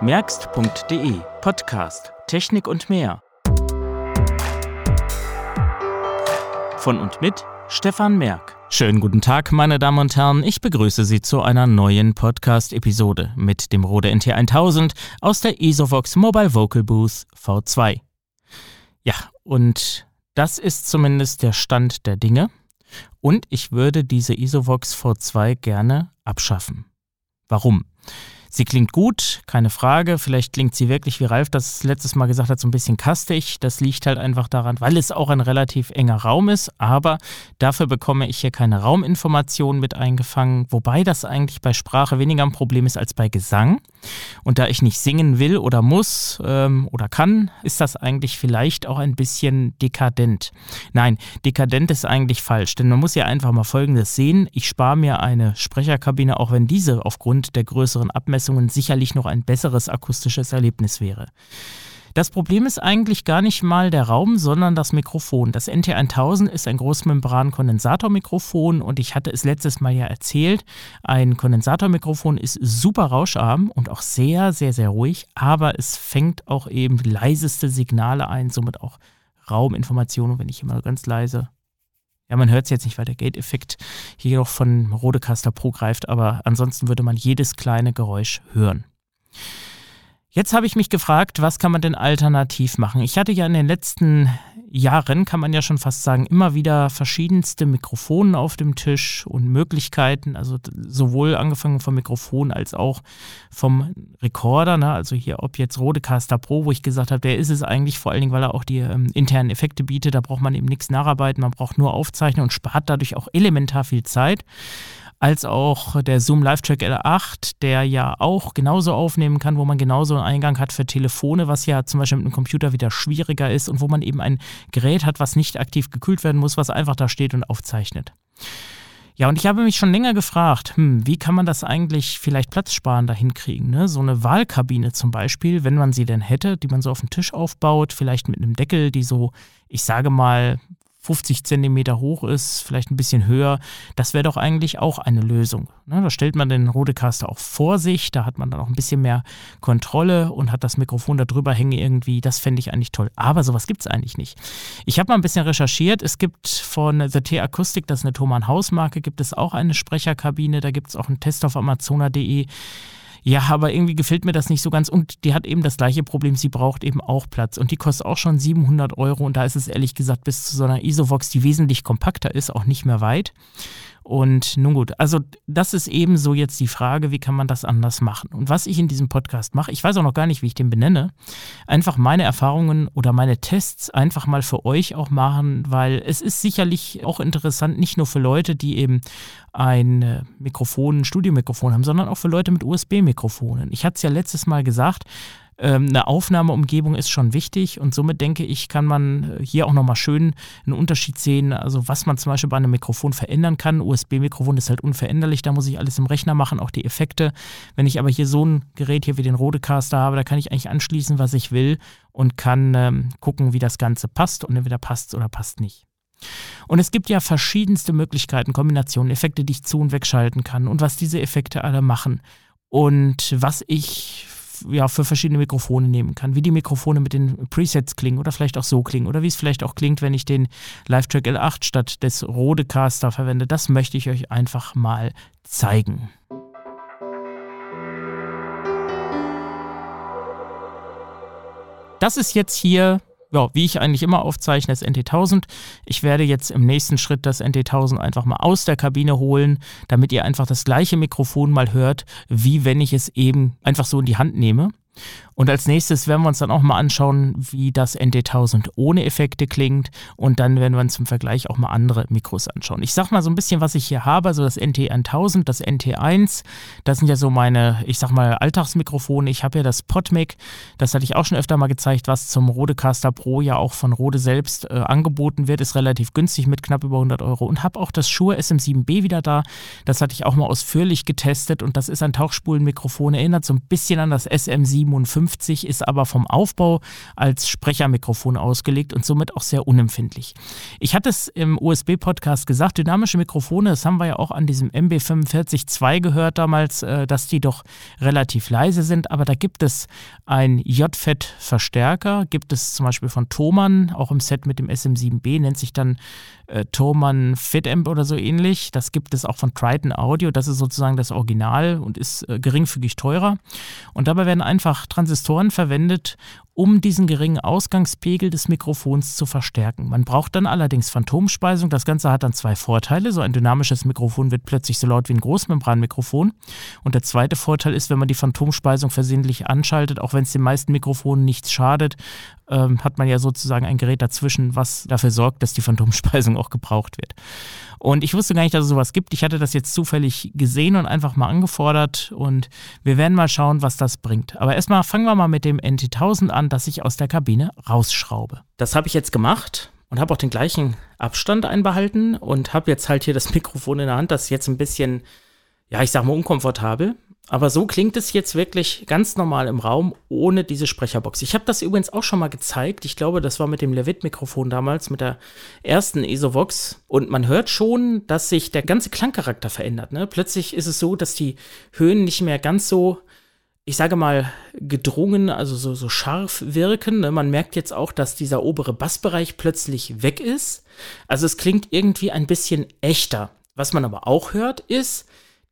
merkst.de Podcast Technik und mehr. Von und mit Stefan Merk. Schönen guten Tag, meine Damen und Herren. Ich begrüße Sie zu einer neuen Podcast-Episode mit dem Rode NT1000 aus der Isovox Mobile Vocal Booth V2. Ja, und das ist zumindest der Stand der Dinge. Und ich würde diese Isovox V2 gerne abschaffen. Warum? Sie klingt gut, keine Frage. Vielleicht klingt sie wirklich, wie Ralf das letztes Mal gesagt hat, so ein bisschen kastig. Das liegt halt einfach daran, weil es auch ein relativ enger Raum ist. Aber dafür bekomme ich hier keine Rauminformationen mit eingefangen. Wobei das eigentlich bei Sprache weniger ein Problem ist als bei Gesang. Und da ich nicht singen will oder muss ähm, oder kann, ist das eigentlich vielleicht auch ein bisschen dekadent. Nein, dekadent ist eigentlich falsch, denn man muss ja einfach mal Folgendes sehen. Ich spare mir eine Sprecherkabine, auch wenn diese aufgrund der größeren Abmessungen sicherlich noch ein besseres akustisches Erlebnis wäre. Das Problem ist eigentlich gar nicht mal der Raum, sondern das Mikrofon. Das NT1000 ist ein Großmembran-Kondensatormikrofon und ich hatte es letztes Mal ja erzählt. Ein Kondensatormikrofon ist super rauscharm und auch sehr, sehr, sehr ruhig, aber es fängt auch eben leiseste Signale ein, somit auch Rauminformationen, wenn ich immer ganz leise ja, man hört es jetzt nicht, weil der Gate-Effekt hier noch von Rodecaster Pro greift, aber ansonsten würde man jedes kleine Geräusch hören. Jetzt habe ich mich gefragt, was kann man denn alternativ machen? Ich hatte ja in den letzten Jahren, kann man ja schon fast sagen, immer wieder verschiedenste Mikrofone auf dem Tisch und Möglichkeiten, also sowohl angefangen vom Mikrofon als auch vom Rekorder, ne? also hier ob jetzt Rodecaster Pro, wo ich gesagt habe, der ist es eigentlich vor allen Dingen, weil er auch die ähm, internen Effekte bietet, da braucht man eben nichts nacharbeiten, man braucht nur aufzeichnen und spart dadurch auch elementar viel Zeit als auch der Zoom Live Track L8, der ja auch genauso aufnehmen kann, wo man genauso einen Eingang hat für Telefone, was ja zum Beispiel mit einem Computer wieder schwieriger ist und wo man eben ein Gerät hat, was nicht aktiv gekühlt werden muss, was einfach da steht und aufzeichnet. Ja, und ich habe mich schon länger gefragt, hm, wie kann man das eigentlich vielleicht platzsparender hinkriegen? Ne? So eine Wahlkabine zum Beispiel, wenn man sie denn hätte, die man so auf den Tisch aufbaut, vielleicht mit einem Deckel, die so, ich sage mal, 50 Zentimeter hoch ist, vielleicht ein bisschen höher, das wäre doch eigentlich auch eine Lösung. Ne? Da stellt man den Rodecaster auch vor sich, da hat man dann auch ein bisschen mehr Kontrolle und hat das Mikrofon da drüber hängen irgendwie. Das fände ich eigentlich toll. Aber sowas gibt es eigentlich nicht. Ich habe mal ein bisschen recherchiert. Es gibt von The T Akustik, das ist eine Thomann Hausmarke, gibt es auch eine Sprecherkabine. Da gibt es auch einen Test auf amazona.de. Ja, aber irgendwie gefällt mir das nicht so ganz. Und die hat eben das gleiche Problem, sie braucht eben auch Platz. Und die kostet auch schon 700 Euro. Und da ist es ehrlich gesagt bis zu so einer Isovox, die wesentlich kompakter ist, auch nicht mehr weit. Und nun gut, also das ist eben so jetzt die Frage, wie kann man das anders machen? Und was ich in diesem Podcast mache, ich weiß auch noch gar nicht, wie ich den benenne, einfach meine Erfahrungen oder meine Tests einfach mal für euch auch machen, weil es ist sicherlich auch interessant, nicht nur für Leute, die eben ein äh, Mikrofon, ein Studiomikrofon haben, sondern auch für Leute mit USB-Mikrofonen. Ich hatte es ja letztes Mal gesagt, eine Aufnahmeumgebung ist schon wichtig und somit denke ich, kann man äh, hier auch nochmal schön einen Unterschied sehen, also was man zum Beispiel bei einem Mikrofon verändern kann. USB-Mikrofon ist halt unveränderlich, da muss ich alles im Rechner machen, auch die Effekte. Wenn ich aber hier so ein Gerät hier wie den Rodecaster habe, da kann ich eigentlich anschließen, was ich will und kann ähm, gucken, wie das Ganze passt und entweder passt oder passt nicht. Und es gibt ja verschiedenste Möglichkeiten, Kombinationen, Effekte, die ich zu- und wegschalten kann und was diese Effekte alle machen. Und was ich ja, für verschiedene Mikrofone nehmen kann, wie die Mikrofone mit den Presets klingen oder vielleicht auch so klingen oder wie es vielleicht auch klingt, wenn ich den Live-Track L8 statt des Rodecaster verwende. Das möchte ich euch einfach mal zeigen. Das ist jetzt hier ja, wie ich eigentlich immer aufzeichne, das NT1000. Ich werde jetzt im nächsten Schritt das NT1000 einfach mal aus der Kabine holen, damit ihr einfach das gleiche Mikrofon mal hört, wie wenn ich es eben einfach so in die Hand nehme. Und als nächstes werden wir uns dann auch mal anschauen, wie das NT1000 ohne Effekte klingt. Und dann werden wir uns zum Vergleich auch mal andere Mikros anschauen. Ich sag mal so ein bisschen, was ich hier habe. Also das NT1000, das NT1, das sind ja so meine, ich sag mal, Alltagsmikrofone. Ich habe ja das PodMic, das hatte ich auch schon öfter mal gezeigt, was zum Rodecaster Pro ja auch von Rode selbst äh, angeboten wird. Ist relativ günstig mit knapp über 100 Euro. Und habe auch das Shure SM7B wieder da. Das hatte ich auch mal ausführlich getestet. Und das ist ein Tauchspulenmikrofon, erinnert so ein bisschen an das SM7 MB50 ist aber vom Aufbau als Sprechermikrofon ausgelegt und somit auch sehr unempfindlich. Ich hatte es im USB-Podcast gesagt, dynamische Mikrofone, das haben wir ja auch an diesem MB45-2 gehört damals, äh, dass die doch relativ leise sind, aber da gibt es ein JFET-Verstärker, gibt es zum Beispiel von Thomann, auch im Set mit dem SM7B, nennt sich dann äh, Thomann FitAmp oder so ähnlich. Das gibt es auch von Triton Audio, das ist sozusagen das Original und ist äh, geringfügig teurer. Und dabei werden einfach Transistoren verwendet, um diesen geringen Ausgangspegel des Mikrofons zu verstärken. Man braucht dann allerdings Phantomspeisung. Das Ganze hat dann zwei Vorteile. So ein dynamisches Mikrofon wird plötzlich so laut wie ein Großmembranmikrofon. Und der zweite Vorteil ist, wenn man die Phantomspeisung versehentlich anschaltet, auch wenn es den meisten Mikrofonen nichts schadet, ähm, hat man ja sozusagen ein Gerät dazwischen, was dafür sorgt, dass die Phantomspeisung auch gebraucht wird. Und ich wusste gar nicht, dass es sowas gibt. Ich hatte das jetzt zufällig gesehen und einfach mal angefordert und wir werden mal schauen, was das bringt. Aber erstmal fangen wir mal mit dem NT1000 an, das ich aus der Kabine rausschraube. Das habe ich jetzt gemacht und habe auch den gleichen Abstand einbehalten und habe jetzt halt hier das Mikrofon in der Hand, das ist jetzt ein bisschen, ja, ich sag mal unkomfortabel. Aber so klingt es jetzt wirklich ganz normal im Raum ohne diese Sprecherbox. Ich habe das übrigens auch schon mal gezeigt. Ich glaube, das war mit dem Levitt-Mikrofon damals, mit der ersten ESOVox. Und man hört schon, dass sich der ganze Klangcharakter verändert. Ne? Plötzlich ist es so, dass die Höhen nicht mehr ganz so, ich sage mal, gedrungen, also so, so scharf wirken. Ne? Man merkt jetzt auch, dass dieser obere Bassbereich plötzlich weg ist. Also es klingt irgendwie ein bisschen echter. Was man aber auch hört, ist,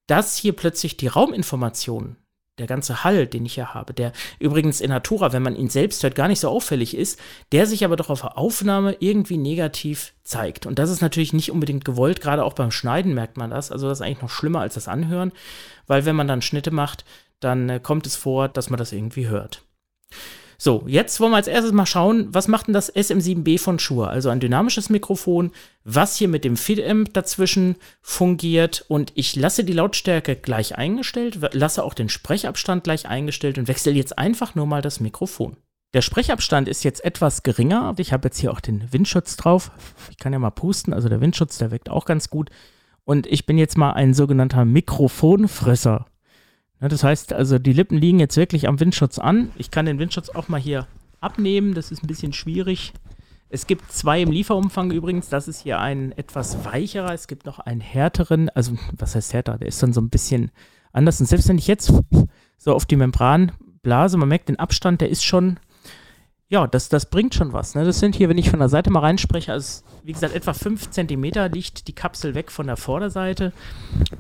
dass hier plötzlich die Rauminformationen, der ganze Hall, den ich hier habe, der übrigens in Natura, wenn man ihn selbst hört, gar nicht so auffällig ist, der sich aber doch auf der Aufnahme irgendwie negativ zeigt. Und das ist natürlich nicht unbedingt gewollt, gerade auch beim Schneiden merkt man das. Also das ist eigentlich noch schlimmer als das Anhören, weil wenn man dann Schnitte macht, dann äh, kommt es vor, dass man das irgendwie hört. So, jetzt wollen wir als erstes mal schauen, was macht denn das SM7B von Shure? Also ein dynamisches Mikrofon, was hier mit dem Feedamp dazwischen fungiert und ich lasse die Lautstärke gleich eingestellt, lasse auch den Sprechabstand gleich eingestellt und wechsle jetzt einfach nur mal das Mikrofon. Der Sprechabstand ist jetzt etwas geringer. Ich habe jetzt hier auch den Windschutz drauf. Ich kann ja mal pusten, also der Windschutz, der wirkt auch ganz gut. Und ich bin jetzt mal ein sogenannter Mikrofonfresser. Ja, das heißt also, die Lippen liegen jetzt wirklich am Windschutz an. Ich kann den Windschutz auch mal hier abnehmen. Das ist ein bisschen schwierig. Es gibt zwei im Lieferumfang übrigens. Das ist hier ein etwas weicherer. Es gibt noch einen härteren. Also, was heißt härter? Der ist dann so ein bisschen anders. Und selbst wenn ich jetzt so auf die Membran blase, man merkt den Abstand, der ist schon ja, das, das bringt schon was. Ne? Das sind hier, wenn ich von der Seite mal reinspreche, also wie gesagt, etwa 5 cm liegt die Kapsel weg von der Vorderseite.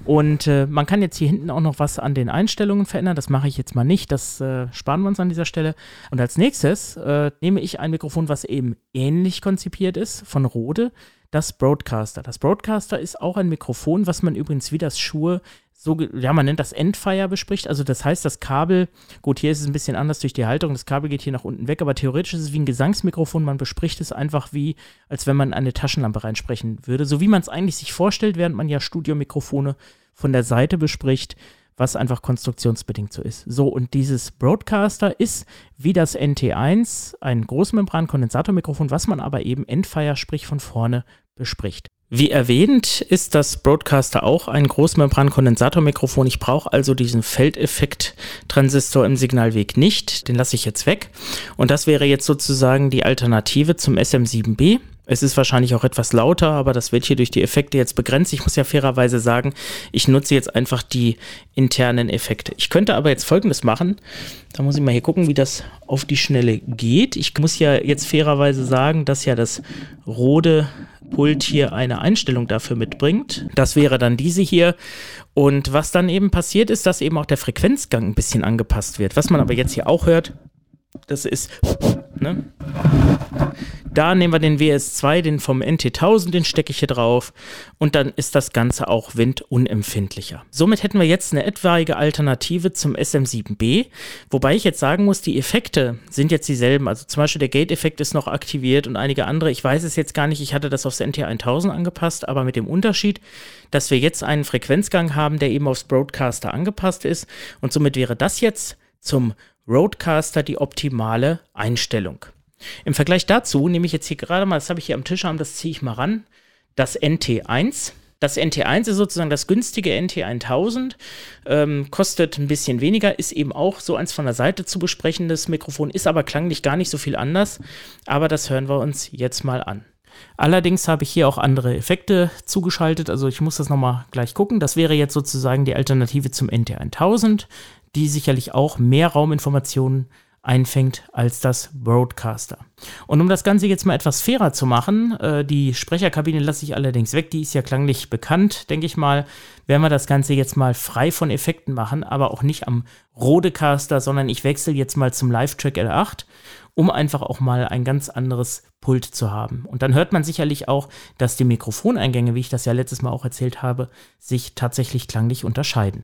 Und äh, man kann jetzt hier hinten auch noch was an den Einstellungen verändern. Das mache ich jetzt mal nicht. Das äh, sparen wir uns an dieser Stelle. Und als nächstes äh, nehme ich ein Mikrofon, was eben ähnlich konzipiert ist, von Rode das Broadcaster. Das Broadcaster ist auch ein Mikrofon, was man übrigens wie das Schuhe so, ja, man nennt das Endfire bespricht. Also das heißt, das Kabel, gut, hier ist es ein bisschen anders durch die Haltung, das Kabel geht hier nach unten weg, aber theoretisch ist es wie ein Gesangsmikrofon. Man bespricht es einfach wie, als wenn man eine Taschenlampe reinsprechen würde. So wie man es eigentlich sich vorstellt, während man ja Studiomikrofone von der Seite bespricht, was einfach konstruktionsbedingt so ist. So, und dieses Broadcaster ist wie das NT1 ein Großmembran-Kondensatormikrofon, was man aber eben Endfire, sprich von vorne, bespricht. Wie erwähnt, ist das Broadcaster auch ein Großmembran-Kondensatormikrofon. Ich brauche also diesen Feldeffekt-Transistor im Signalweg nicht. Den lasse ich jetzt weg. Und das wäre jetzt sozusagen die Alternative zum SM7B. Es ist wahrscheinlich auch etwas lauter, aber das wird hier durch die Effekte jetzt begrenzt. Ich muss ja fairerweise sagen, ich nutze jetzt einfach die internen Effekte. Ich könnte aber jetzt folgendes machen. Da muss ich mal hier gucken, wie das auf die Schnelle geht. Ich muss ja jetzt fairerweise sagen, dass ja das Rode Pult hier eine Einstellung dafür mitbringt. Das wäre dann diese hier. Und was dann eben passiert ist, dass eben auch der Frequenzgang ein bisschen angepasst wird. Was man aber jetzt hier auch hört, das ist, ne? Da nehmen wir den WS2, den vom NT1000, den stecke ich hier drauf und dann ist das Ganze auch windunempfindlicher. Somit hätten wir jetzt eine etwaige Alternative zum SM7B, wobei ich jetzt sagen muss, die Effekte sind jetzt dieselben. Also zum Beispiel der Gate-Effekt ist noch aktiviert und einige andere. Ich weiß es jetzt gar nicht, ich hatte das aufs NT1000 angepasst, aber mit dem Unterschied, dass wir jetzt einen Frequenzgang haben, der eben aufs Broadcaster angepasst ist und somit wäre das jetzt zum Roadcaster die optimale Einstellung. Im Vergleich dazu nehme ich jetzt hier gerade mal, das habe ich hier am Tisch haben, das ziehe ich mal ran, das NT1. Das NT1 ist sozusagen das günstige NT1000, ähm, kostet ein bisschen weniger, ist eben auch so eins von der Seite zu besprechendes Mikrofon, ist aber klanglich gar nicht so viel anders. Aber das hören wir uns jetzt mal an. Allerdings habe ich hier auch andere Effekte zugeschaltet, also ich muss das nochmal gleich gucken. Das wäre jetzt sozusagen die Alternative zum NT1000, die sicherlich auch mehr Rauminformationen einfängt als das Broadcaster. Und um das Ganze jetzt mal etwas fairer zu machen, äh, die Sprecherkabine lasse ich allerdings weg, die ist ja klanglich bekannt, denke ich mal, werden wir das Ganze jetzt mal frei von Effekten machen, aber auch nicht am Rodecaster, sondern ich wechsle jetzt mal zum Live-Track L8, um einfach auch mal ein ganz anderes Pult zu haben. Und dann hört man sicherlich auch, dass die Mikrofoneingänge, wie ich das ja letztes Mal auch erzählt habe, sich tatsächlich klanglich unterscheiden.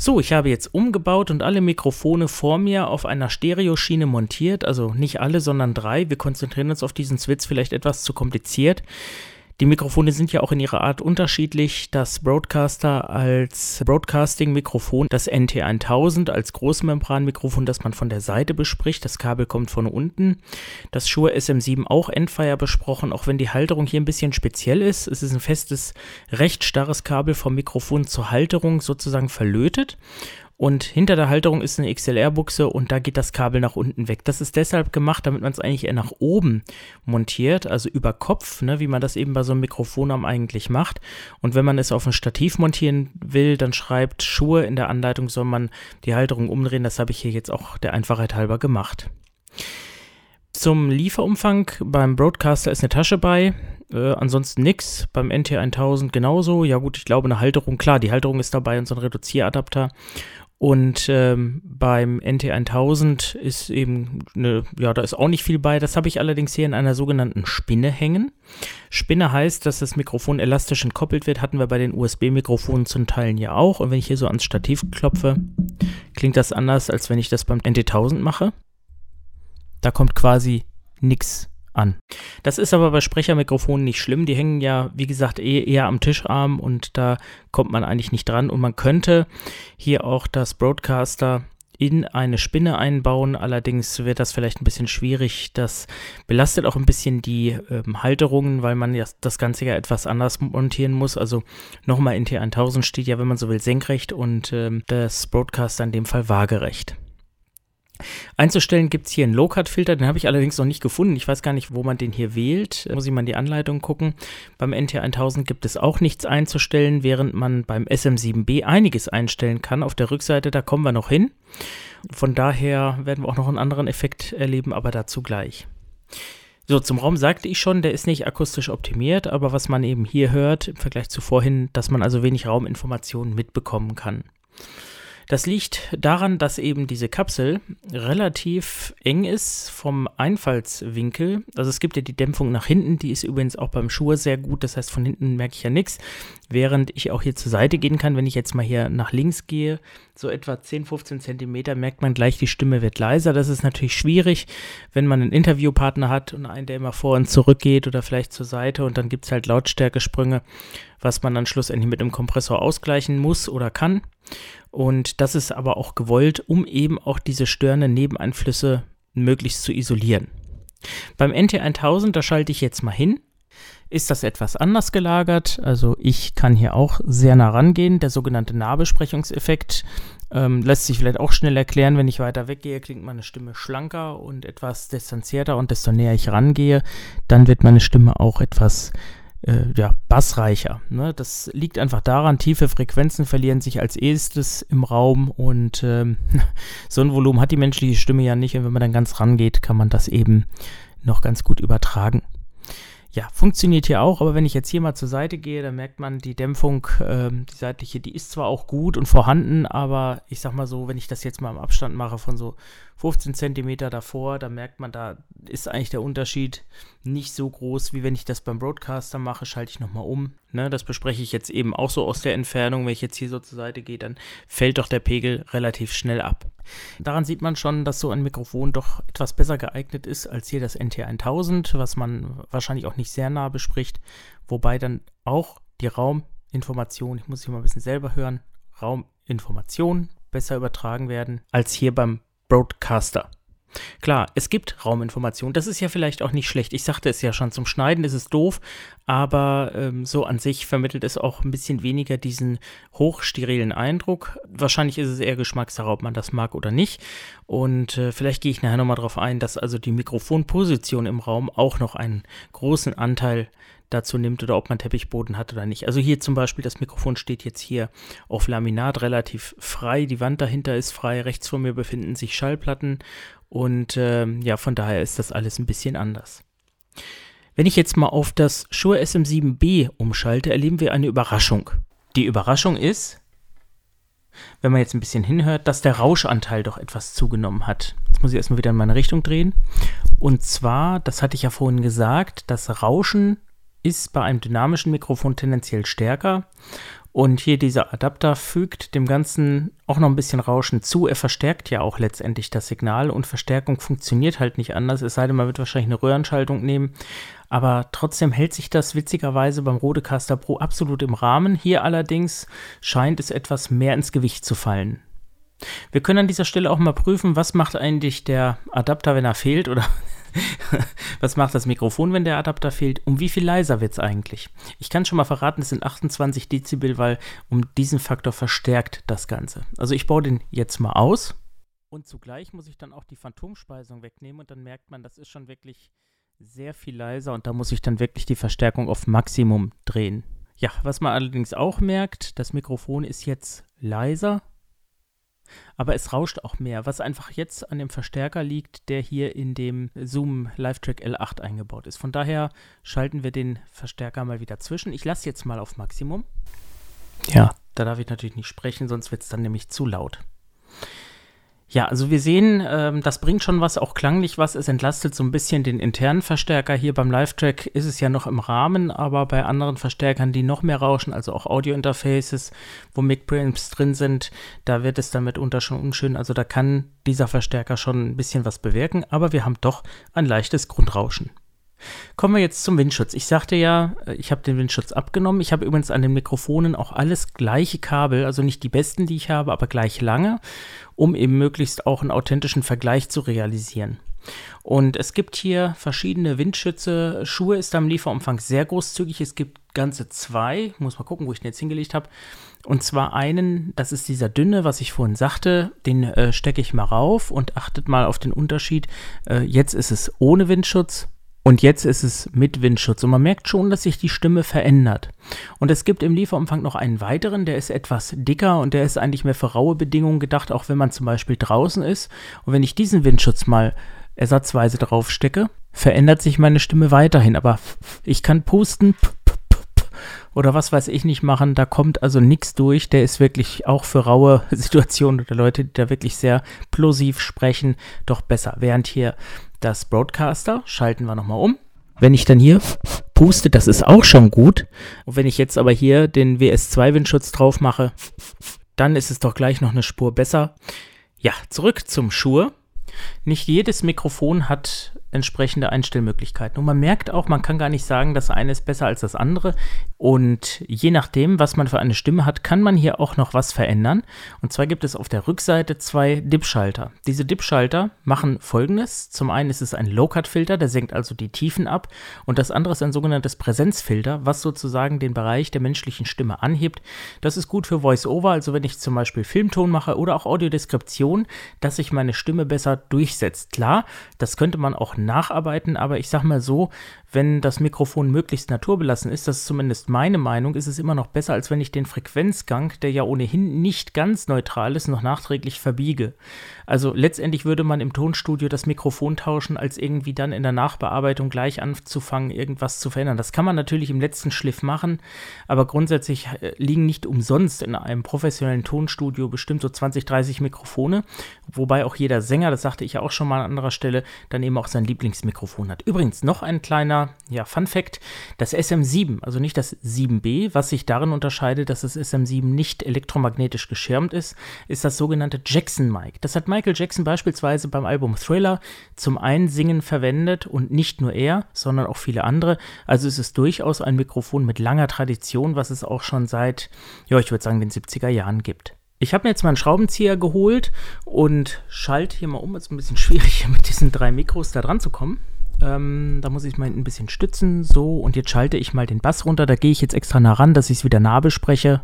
So, ich habe jetzt umgebaut und alle Mikrofone vor mir auf einer Stereoschiene montiert. Also nicht alle, sondern drei. Wir konzentrieren uns auf diesen Switch, vielleicht etwas zu kompliziert. Die Mikrofone sind ja auch in ihrer Art unterschiedlich. Das Broadcaster als Broadcasting-Mikrofon, das NT1000 als Großmembran-Mikrofon, das man von der Seite bespricht. Das Kabel kommt von unten. Das Shure SM7 auch Endfire besprochen, auch wenn die Halterung hier ein bisschen speziell ist. Es ist ein festes, recht starres Kabel vom Mikrofon zur Halterung sozusagen verlötet. Und hinter der Halterung ist eine XLR-Buchse und da geht das Kabel nach unten weg. Das ist deshalb gemacht, damit man es eigentlich eher nach oben montiert, also über Kopf, ne, wie man das eben bei so einem Mikrofonarm eigentlich macht. Und wenn man es auf ein Stativ montieren will, dann schreibt Schuhe in der Anleitung, soll man die Halterung umdrehen. Das habe ich hier jetzt auch der Einfachheit halber gemacht. Zum Lieferumfang beim Broadcaster ist eine Tasche bei. Äh, ansonsten nix. Beim NT1000 genauso. Ja gut, ich glaube eine Halterung. Klar, die Halterung ist dabei und so ein Reduzieradapter. Und ähm, beim NT1000 ist eben eine, ja, da ist auch nicht viel bei. Das habe ich allerdings hier in einer sogenannten Spinne hängen. Spinne heißt, dass das Mikrofon elastisch entkoppelt wird. Hatten wir bei den USB-Mikrofonen zum Teilen ja auch. Und wenn ich hier so ans Stativ klopfe, klingt das anders, als wenn ich das beim NT1000 mache. Da kommt quasi nichts an. Das ist aber bei Sprechermikrofonen nicht schlimm. Die hängen ja, wie gesagt, eh eher am Tischarm und da kommt man eigentlich nicht dran. Und man könnte hier auch das Broadcaster in eine Spinne einbauen. Allerdings wird das vielleicht ein bisschen schwierig. Das belastet auch ein bisschen die ähm, Halterungen, weil man ja das Ganze ja etwas anders montieren muss. Also nochmal in T1000 steht ja, wenn man so will, senkrecht und ähm, das Broadcaster in dem Fall waagerecht. Einzustellen gibt es hier einen Low-Cut-Filter, den habe ich allerdings noch nicht gefunden. Ich weiß gar nicht, wo man den hier wählt. Da muss ich mal in die Anleitung gucken. Beim NT1000 gibt es auch nichts einzustellen, während man beim SM7B einiges einstellen kann. Auf der Rückseite, da kommen wir noch hin. Von daher werden wir auch noch einen anderen Effekt erleben, aber dazu gleich. So, zum Raum sagte ich schon, der ist nicht akustisch optimiert, aber was man eben hier hört im Vergleich zu vorhin, dass man also wenig Rauminformationen mitbekommen kann. Das liegt daran, dass eben diese Kapsel relativ eng ist vom Einfallswinkel. Also es gibt ja die Dämpfung nach hinten, die ist übrigens auch beim Schuhe sehr gut. Das heißt, von hinten merke ich ja nichts. Während ich auch hier zur Seite gehen kann, wenn ich jetzt mal hier nach links gehe, so etwa 10, 15 Zentimeter, merkt man gleich, die Stimme wird leiser. Das ist natürlich schwierig, wenn man einen Interviewpartner hat und einen, der immer vor und zurück geht oder vielleicht zur Seite und dann gibt es halt Lautstärkesprünge, was man dann schlussendlich mit dem Kompressor ausgleichen muss oder kann. Und das ist aber auch gewollt, um eben auch diese störenden Nebeneinflüsse möglichst zu isolieren. Beim NT1000, da schalte ich jetzt mal hin, ist das etwas anders gelagert. Also ich kann hier auch sehr nah rangehen. Der sogenannte Nahbesprechungseffekt ähm, lässt sich vielleicht auch schnell erklären. Wenn ich weiter weggehe, klingt meine Stimme schlanker und etwas distanzierter. Und desto näher ich rangehe, dann wird meine Stimme auch etwas äh, ja, bassreicher. Ne? Das liegt einfach daran, tiefe Frequenzen verlieren sich als erstes im Raum und ähm, so ein Volumen hat die menschliche Stimme ja nicht und wenn man dann ganz rangeht, kann man das eben noch ganz gut übertragen. Ja, funktioniert hier auch, aber wenn ich jetzt hier mal zur Seite gehe, dann merkt man, die Dämpfung, ähm, die seitliche, die ist zwar auch gut und vorhanden, aber ich sag mal so, wenn ich das jetzt mal im Abstand mache von so 15 cm davor, da merkt man, da ist eigentlich der Unterschied nicht so groß, wie wenn ich das beim Broadcaster mache, schalte ich nochmal um. Ne, das bespreche ich jetzt eben auch so aus der Entfernung. Wenn ich jetzt hier so zur Seite gehe, dann fällt doch der Pegel relativ schnell ab. Daran sieht man schon, dass so ein Mikrofon doch etwas besser geeignet ist als hier das NT1000, was man wahrscheinlich auch nicht sehr nah bespricht, wobei dann auch die Rauminformation, ich muss hier mal ein bisschen selber hören, Rauminformation besser übertragen werden als hier beim Broadcaster. Klar, es gibt Rauminformation. Das ist ja vielleicht auch nicht schlecht. Ich sagte es ja schon, zum Schneiden ist es doof, aber ähm, so an sich vermittelt es auch ein bisschen weniger diesen hochsterilen Eindruck. Wahrscheinlich ist es eher Geschmackssache, ob man das mag oder nicht. Und äh, vielleicht gehe ich nachher nochmal darauf ein, dass also die Mikrofonposition im Raum auch noch einen großen Anteil dazu nimmt oder ob man Teppichboden hat oder nicht. Also hier zum Beispiel, das Mikrofon steht jetzt hier auf Laminat relativ frei, die Wand dahinter ist frei, rechts von mir befinden sich Schallplatten und äh, ja, von daher ist das alles ein bisschen anders. Wenn ich jetzt mal auf das Shure SM7B umschalte, erleben wir eine Überraschung. Die Überraschung ist, wenn man jetzt ein bisschen hinhört, dass der Rauschanteil doch etwas zugenommen hat. Jetzt muss ich erstmal wieder in meine Richtung drehen. Und zwar, das hatte ich ja vorhin gesagt, das Rauschen ist bei einem dynamischen Mikrofon tendenziell stärker. Und hier dieser Adapter fügt dem Ganzen auch noch ein bisschen Rauschen zu. Er verstärkt ja auch letztendlich das Signal und Verstärkung funktioniert halt nicht anders, es sei denn, man wird wahrscheinlich eine Röhrenschaltung nehmen. Aber trotzdem hält sich das witzigerweise beim Rodecaster Pro absolut im Rahmen. Hier allerdings scheint es etwas mehr ins Gewicht zu fallen. Wir können an dieser Stelle auch mal prüfen, was macht eigentlich der Adapter, wenn er fehlt oder Was macht das Mikrofon, wenn der Adapter fehlt? Um wie viel leiser wird es eigentlich? Ich kann schon mal verraten, es sind 28 Dezibel, weil um diesen Faktor verstärkt das Ganze. Also ich baue den jetzt mal aus. Und zugleich muss ich dann auch die Phantomspeisung wegnehmen und dann merkt man, das ist schon wirklich sehr viel leiser und da muss ich dann wirklich die Verstärkung auf Maximum drehen. Ja, was man allerdings auch merkt, das Mikrofon ist jetzt leiser aber es rauscht auch mehr, was einfach jetzt an dem Verstärker liegt, der hier in dem Zoom LiveTrack L8 eingebaut ist. Von daher schalten wir den Verstärker mal wieder zwischen. Ich lasse jetzt mal auf Maximum. Ja, da darf ich natürlich nicht sprechen, sonst wird es dann nämlich zu laut. Ja, also wir sehen, ähm, das bringt schon was, auch klanglich was. Es entlastet so ein bisschen den internen Verstärker. Hier beim Live-Track ist es ja noch im Rahmen, aber bei anderen Verstärkern, die noch mehr rauschen, also auch Audio-Interfaces, wo Mic-Preamps drin sind, da wird es dann mitunter schon unschön. Also da kann dieser Verstärker schon ein bisschen was bewirken, aber wir haben doch ein leichtes Grundrauschen. Kommen wir jetzt zum Windschutz. Ich sagte ja, äh, ich habe den Windschutz abgenommen. Ich habe übrigens an den Mikrofonen auch alles gleiche Kabel, also nicht die besten, die ich habe, aber gleich lange, um eben möglichst auch einen authentischen Vergleich zu realisieren. Und es gibt hier verschiedene Windschütze. Schuhe ist am Lieferumfang sehr großzügig. Es gibt ganze zwei. Muss mal gucken, wo ich den jetzt hingelegt habe. Und zwar einen, das ist dieser dünne, was ich vorhin sagte. Den äh, stecke ich mal rauf und achtet mal auf den Unterschied. Äh, jetzt ist es ohne Windschutz und jetzt ist es mit Windschutz. Und man merkt schon, dass sich die Stimme verändert. Und es gibt im Lieferumfang noch einen weiteren, der ist etwas dicker und der ist eigentlich mehr für raue Bedingungen gedacht, auch wenn man zum Beispiel draußen ist. Und wenn ich diesen Windschutz mal ersatzweise drauf stecke, verändert sich meine Stimme weiterhin. Aber ich kann pusten oder was weiß ich nicht machen. Da kommt also nichts durch. Der ist wirklich auch für raue Situationen oder Leute, die da wirklich sehr plosiv sprechen, doch besser. Während hier das Broadcaster, schalten wir nochmal um. Wenn ich dann hier puste, das ist auch schon gut. Und wenn ich jetzt aber hier den WS2-Windschutz drauf mache, dann ist es doch gleich noch eine Spur besser. Ja, zurück zum Schuhe. Nicht jedes Mikrofon hat entsprechende Einstellmöglichkeiten. Und man merkt auch, man kann gar nicht sagen, das eine ist besser als das andere. Und je nachdem, was man für eine Stimme hat, kann man hier auch noch was verändern. Und zwar gibt es auf der Rückseite zwei Dip-Schalter. Diese Dip-Schalter machen folgendes. Zum einen ist es ein Low-Cut-Filter, der senkt also die Tiefen ab. Und das andere ist ein sogenanntes Präsenzfilter, was sozusagen den Bereich der menschlichen Stimme anhebt. Das ist gut für Voice-Over, also wenn ich zum Beispiel Filmton mache oder auch Audiodeskription, dass sich meine Stimme besser durchsetzt. Klar, das könnte man auch nacharbeiten, aber ich sag mal so, wenn das Mikrofon möglichst naturbelassen ist, das ist zumindest meine Meinung, ist es immer noch besser, als wenn ich den Frequenzgang, der ja ohnehin nicht ganz neutral ist, noch nachträglich verbiege. Also letztendlich würde man im Tonstudio das Mikrofon tauschen, als irgendwie dann in der Nachbearbeitung gleich anzufangen, irgendwas zu verändern. Das kann man natürlich im letzten Schliff machen, aber grundsätzlich äh, liegen nicht umsonst in einem professionellen Tonstudio bestimmt so 20, 30 Mikrofone, wobei auch jeder Sänger, das sagte ich ja auch schon mal an anderer Stelle, dann eben auch sein Lieblingsmikrofon hat. Übrigens noch ein kleiner ja, Fun Fact: Das SM7, also nicht das 7B, was sich darin unterscheidet, dass das SM7 nicht elektromagnetisch geschirmt ist, ist das sogenannte Jackson Mic. Das hat Michael Jackson beispielsweise beim Album Thriller zum Einsingen verwendet und nicht nur er, sondern auch viele andere. Also es ist durchaus ein Mikrofon mit langer Tradition, was es auch schon seit, ja, ich würde sagen, den 70er Jahren gibt. Ich habe mir jetzt mal einen Schraubenzieher geholt und schalte hier mal um. Es ist ein bisschen schwierig, mit diesen drei Mikros da dran zu kommen. Ähm, da muss ich mal ein bisschen stützen. So, und jetzt schalte ich mal den Bass runter. Da gehe ich jetzt extra nah ran, dass ich es wieder nah bespreche.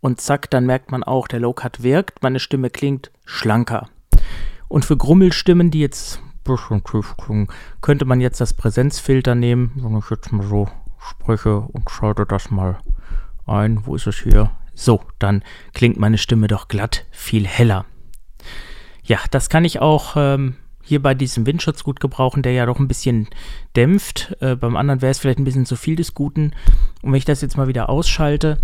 Und zack, dann merkt man auch, der Low-Cut wirkt. Meine Stimme klingt schlanker. Und für Grummelstimmen, die jetzt könnte man jetzt das Präsenzfilter nehmen, wenn ich jetzt mal so spreche und schalte das mal ein. Wo ist es hier? So, dann klingt meine Stimme doch glatt viel heller. Ja, das kann ich auch ähm, hier bei diesem Windschutz gut gebrauchen, der ja doch ein bisschen dämpft. Äh, beim anderen wäre es vielleicht ein bisschen zu viel des Guten. Und wenn ich das jetzt mal wieder ausschalte,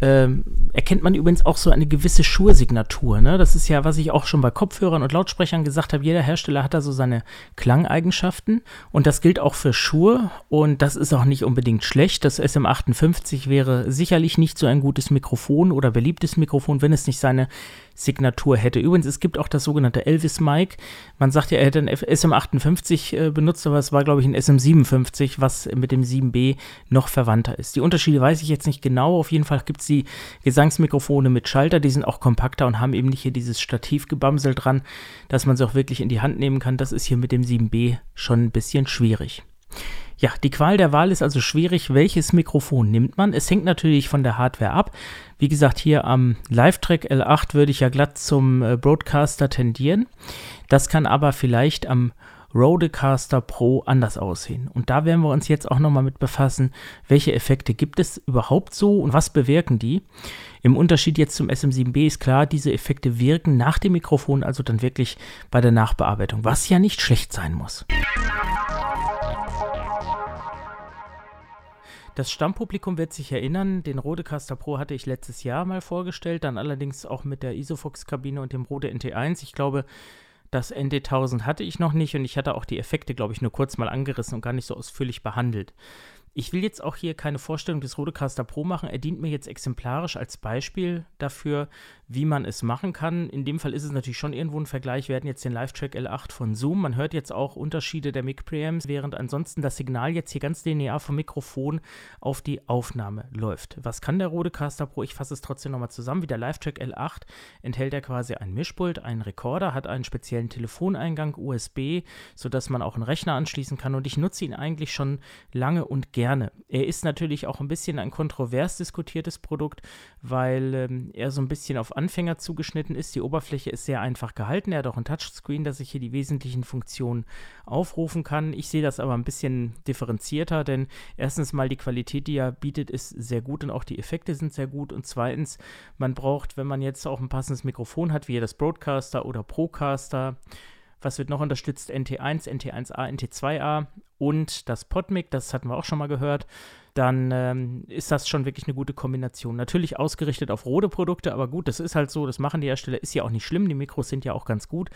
ähm, erkennt man übrigens auch so eine gewisse Schursignatur. Ne? Das ist ja, was ich auch schon bei Kopfhörern und Lautsprechern gesagt habe. Jeder Hersteller hat da so seine Klangeigenschaften und das gilt auch für Schur und das ist auch nicht unbedingt schlecht. Das SM58 wäre sicherlich nicht so ein gutes Mikrofon oder beliebtes Mikrofon, wenn es nicht seine Signatur hätte. Übrigens, es gibt auch das sogenannte Elvis Mic. Man sagt ja, er hätte ein SM58 äh, benutzt, aber es war, glaube ich, ein SM57, was mit dem 7B noch verwandter ist. Die Unterschiede weiß ich jetzt nicht genau. Auf jeden Fall gibt es die Gesangsmikrofone mit Schalter, die sind auch kompakter und haben eben nicht hier dieses Stativgebamsel dran, dass man sie auch wirklich in die Hand nehmen kann. Das ist hier mit dem 7B schon ein bisschen schwierig. Ja, die Qual der Wahl ist also schwierig. Welches Mikrofon nimmt man? Es hängt natürlich von der Hardware ab. Wie gesagt, hier am Live-Track L8 würde ich ja glatt zum äh, Broadcaster tendieren. Das kann aber vielleicht am Rodecaster Pro anders aussehen. Und da werden wir uns jetzt auch nochmal mit befassen, welche Effekte gibt es überhaupt so und was bewirken die. Im Unterschied jetzt zum SM7B ist klar, diese Effekte wirken nach dem Mikrofon, also dann wirklich bei der Nachbearbeitung, was ja nicht schlecht sein muss. Das Stammpublikum wird sich erinnern, den Rodecaster Pro hatte ich letztes Jahr mal vorgestellt, dann allerdings auch mit der Isofox-Kabine und dem Rode NT1. Ich glaube, das NT1000 hatte ich noch nicht und ich hatte auch die Effekte, glaube ich, nur kurz mal angerissen und gar nicht so ausführlich behandelt. Ich will jetzt auch hier keine Vorstellung des Rodecaster Pro machen. Er dient mir jetzt exemplarisch als Beispiel dafür, wie man es machen kann. In dem Fall ist es natürlich schon irgendwo ein Vergleich. Wir hatten jetzt den Live-Track L8 von Zoom. Man hört jetzt auch Unterschiede der Mic-Preamps, während ansonsten das Signal jetzt hier ganz linear vom Mikrofon auf die Aufnahme läuft. Was kann der Rodecaster Pro? Ich fasse es trotzdem nochmal zusammen. Wie der Live-Track L8 enthält er quasi ein Mischpult, einen Rekorder, hat einen speziellen Telefoneingang USB, sodass man auch einen Rechner anschließen kann. Und ich nutze ihn eigentlich schon lange und gerne. Er ist natürlich auch ein bisschen ein kontrovers diskutiertes Produkt, weil ähm, er so ein bisschen auf Anfänger zugeschnitten ist. Die Oberfläche ist sehr einfach gehalten. Er hat auch ein Touchscreen, dass ich hier die wesentlichen Funktionen aufrufen kann. Ich sehe das aber ein bisschen differenzierter, denn erstens mal die Qualität, die er bietet, ist sehr gut und auch die Effekte sind sehr gut. Und zweitens, man braucht, wenn man jetzt auch ein passendes Mikrofon hat, wie das Broadcaster oder Procaster, was wird noch unterstützt? NT1, NT1A, NT2A und das PodMic, das hatten wir auch schon mal gehört dann ähm, ist das schon wirklich eine gute Kombination. Natürlich ausgerichtet auf rote Produkte, aber gut, das ist halt so, das machen die Hersteller, ist ja auch nicht schlimm, die Mikros sind ja auch ganz gut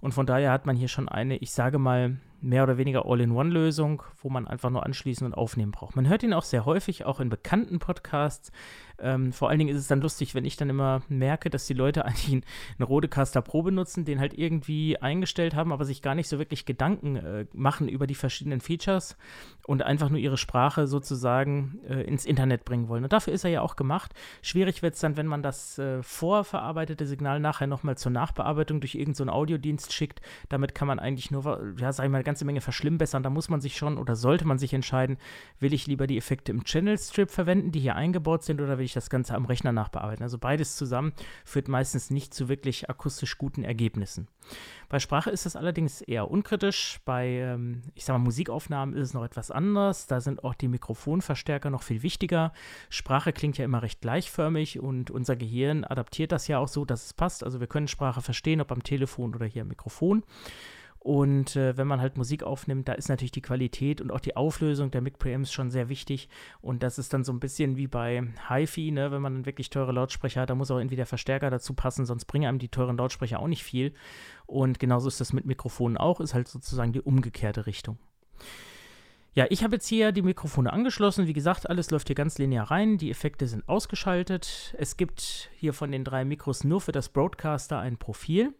und von daher hat man hier schon eine, ich sage mal, mehr oder weniger All-in-One-Lösung, wo man einfach nur anschließen und aufnehmen braucht. Man hört ihn auch sehr häufig, auch in bekannten Podcasts. Ähm, vor allen Dingen ist es dann lustig, wenn ich dann immer merke, dass die Leute eigentlich einen, Rodecaster Pro benutzen, den halt irgendwie eingestellt haben, aber sich gar nicht so wirklich Gedanken äh, machen über die verschiedenen Features und einfach nur ihre Sprache sozusagen äh, ins Internet bringen wollen. Und dafür ist er ja auch gemacht. Schwierig wird es dann, wenn man das äh, vorverarbeitete Signal nachher nochmal zur Nachbearbeitung durch irgendeinen so Audiodienst schickt. Damit kann man eigentlich nur, ja, sag ich mal, ganze Menge verschlimmbessern. Da muss man sich schon oder sollte man sich entscheiden, will ich lieber die Effekte im Channel Strip verwenden, die hier eingebaut sind, oder will ich das Ganze am Rechner nachbearbeiten. Also beides zusammen führt meistens nicht zu wirklich akustisch guten Ergebnissen. Bei Sprache ist das allerdings eher unkritisch. Bei, ähm, ich sag mal, Musikaufnahmen ist es noch etwas anders. Da sind auch die Mikrofonverstärker noch viel wichtiger. Sprache klingt ja immer recht gleichförmig und unser Gehirn adaptiert das ja auch so, dass es passt. Also wir können Sprache verstehen, ob am Telefon oder hier am Mikrofon. Und äh, wenn man halt Musik aufnimmt, da ist natürlich die Qualität und auch die Auflösung der Mic-Preamps schon sehr wichtig. Und das ist dann so ein bisschen wie bei HiFi, ne? wenn man dann wirklich teure Lautsprecher hat, da muss auch irgendwie der Verstärker dazu passen, sonst bringen einem die teuren Lautsprecher auch nicht viel. Und genauso ist das mit Mikrofonen auch, ist halt sozusagen die umgekehrte Richtung. Ja, ich habe jetzt hier die Mikrofone angeschlossen. Wie gesagt, alles läuft hier ganz linear rein. Die Effekte sind ausgeschaltet. Es gibt hier von den drei Mikros nur für das Broadcaster ein Profil.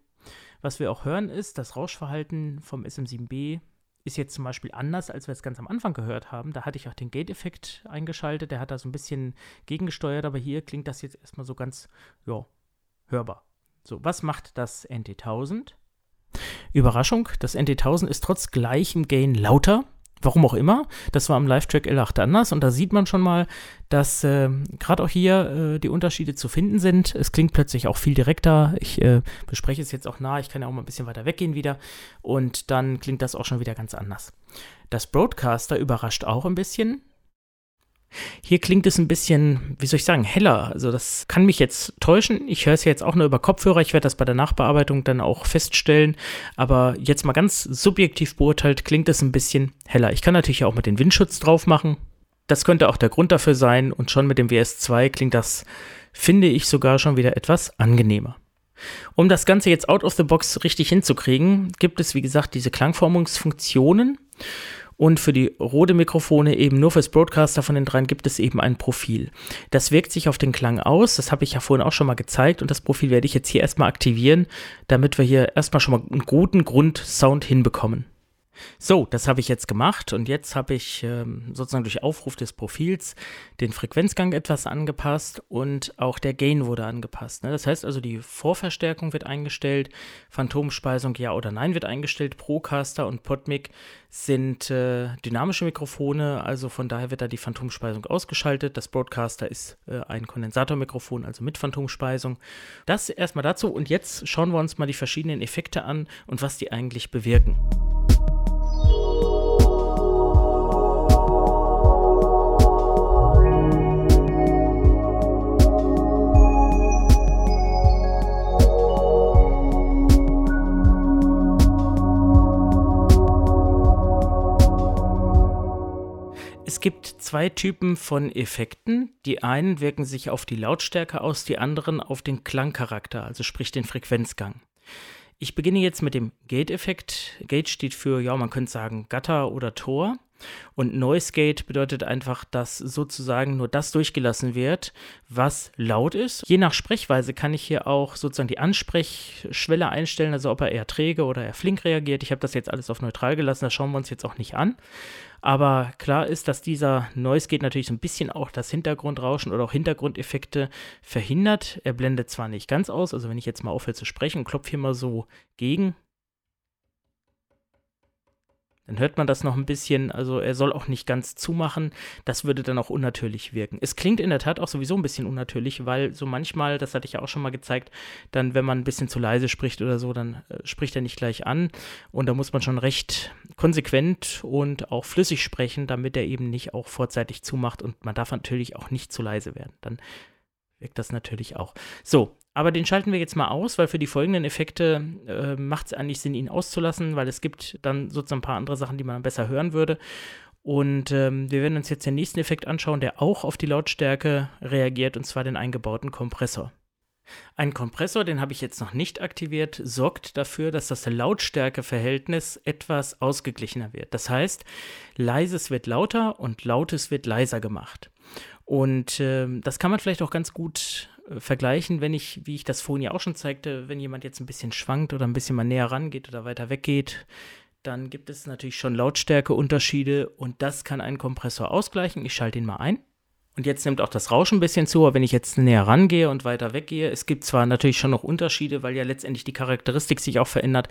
Was wir auch hören ist, das Rauschverhalten vom SM7B ist jetzt zum Beispiel anders, als wir es ganz am Anfang gehört haben. Da hatte ich auch den Gate-Effekt eingeschaltet, der hat da so ein bisschen gegengesteuert, aber hier klingt das jetzt erstmal so ganz, ja, hörbar. So, was macht das NT1000? Überraschung, das NT1000 ist trotz gleichem Gain lauter Warum auch immer. Das war am Live-Track L8 anders und da sieht man schon mal, dass äh, gerade auch hier äh, die Unterschiede zu finden sind. Es klingt plötzlich auch viel direkter. Ich äh, bespreche es jetzt auch nah. Ich kann ja auch mal ein bisschen weiter weggehen wieder und dann klingt das auch schon wieder ganz anders. Das Broadcaster überrascht auch ein bisschen. Hier klingt es ein bisschen, wie soll ich sagen, heller. Also das kann mich jetzt täuschen. Ich höre es jetzt auch nur über Kopfhörer. Ich werde das bei der Nachbearbeitung dann auch feststellen. Aber jetzt mal ganz subjektiv beurteilt, klingt es ein bisschen heller. Ich kann natürlich auch mit dem Windschutz drauf machen. Das könnte auch der Grund dafür sein. Und schon mit dem WS2 klingt das, finde ich, sogar schon wieder etwas angenehmer. Um das Ganze jetzt out of the box richtig hinzukriegen, gibt es, wie gesagt, diese Klangformungsfunktionen. Und für die Rode-Mikrofone eben nur fürs Broadcaster von den dreien gibt es eben ein Profil. Das wirkt sich auf den Klang aus. Das habe ich ja vorhin auch schon mal gezeigt. Und das Profil werde ich jetzt hier erstmal aktivieren, damit wir hier erstmal schon mal einen guten Grundsound hinbekommen. So, das habe ich jetzt gemacht und jetzt habe ich ähm, sozusagen durch Aufruf des Profils den Frequenzgang etwas angepasst und auch der Gain wurde angepasst. Ne? Das heißt also, die Vorverstärkung wird eingestellt, Phantomspeisung ja oder nein wird eingestellt, Procaster und Podmic sind äh, dynamische Mikrofone, also von daher wird da die Phantomspeisung ausgeschaltet. Das Broadcaster ist äh, ein Kondensatormikrofon, also mit Phantomspeisung. Das erstmal dazu und jetzt schauen wir uns mal die verschiedenen Effekte an und was die eigentlich bewirken. Es gibt zwei Typen von Effekten. Die einen wirken sich auf die Lautstärke aus, die anderen auf den Klangcharakter, also sprich den Frequenzgang. Ich beginne jetzt mit dem Gate-Effekt. Gate steht für, ja, man könnte sagen, Gatter oder Tor. Und Noise Gate bedeutet einfach, dass sozusagen nur das durchgelassen wird, was laut ist. Je nach Sprechweise kann ich hier auch sozusagen die Ansprechschwelle einstellen, also ob er eher träge oder eher flink reagiert. Ich habe das jetzt alles auf neutral gelassen, das schauen wir uns jetzt auch nicht an. Aber klar ist, dass dieser Noise Gate natürlich so ein bisschen auch das Hintergrundrauschen oder auch Hintergrundeffekte verhindert. Er blendet zwar nicht ganz aus, also wenn ich jetzt mal aufhöre zu sprechen klopfe hier mal so gegen, dann hört man das noch ein bisschen, also er soll auch nicht ganz zumachen. Das würde dann auch unnatürlich wirken. Es klingt in der Tat auch sowieso ein bisschen unnatürlich, weil so manchmal, das hatte ich ja auch schon mal gezeigt, dann, wenn man ein bisschen zu leise spricht oder so, dann äh, spricht er nicht gleich an. Und da muss man schon recht konsequent und auch flüssig sprechen, damit er eben nicht auch vorzeitig zumacht. Und man darf natürlich auch nicht zu leise werden. Dann wirkt das natürlich auch. So, aber den schalten wir jetzt mal aus, weil für die folgenden Effekte äh, macht es eigentlich Sinn, ihn auszulassen, weil es gibt dann sozusagen ein paar andere Sachen, die man besser hören würde. Und ähm, wir werden uns jetzt den nächsten Effekt anschauen, der auch auf die Lautstärke reagiert, und zwar den eingebauten Kompressor. Ein Kompressor, den habe ich jetzt noch nicht aktiviert, sorgt dafür, dass das Lautstärkeverhältnis etwas ausgeglichener wird. Das heißt, leises wird lauter und lautes wird leiser gemacht. Und äh, das kann man vielleicht auch ganz gut äh, vergleichen, wenn ich, wie ich das vorhin ja auch schon zeigte, wenn jemand jetzt ein bisschen schwankt oder ein bisschen mal näher rangeht oder weiter weggeht, dann gibt es natürlich schon Lautstärkeunterschiede und das kann ein Kompressor ausgleichen. Ich schalte ihn mal ein. Und jetzt nimmt auch das Rauschen ein bisschen zu, aber wenn ich jetzt näher rangehe und weiter weggehe, es gibt zwar natürlich schon noch Unterschiede, weil ja letztendlich die Charakteristik sich auch verändert,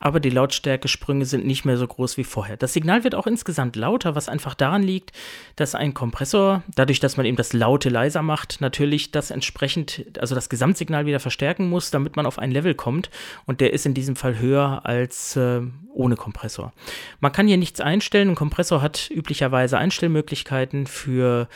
aber die Lautstärkesprünge sind nicht mehr so groß wie vorher. Das Signal wird auch insgesamt lauter, was einfach daran liegt, dass ein Kompressor, dadurch, dass man eben das Laute leiser macht, natürlich das entsprechend, also das Gesamtsignal wieder verstärken muss, damit man auf ein Level kommt. Und der ist in diesem Fall höher als äh, ohne Kompressor. Man kann hier nichts einstellen. Ein Kompressor hat üblicherweise Einstellmöglichkeiten für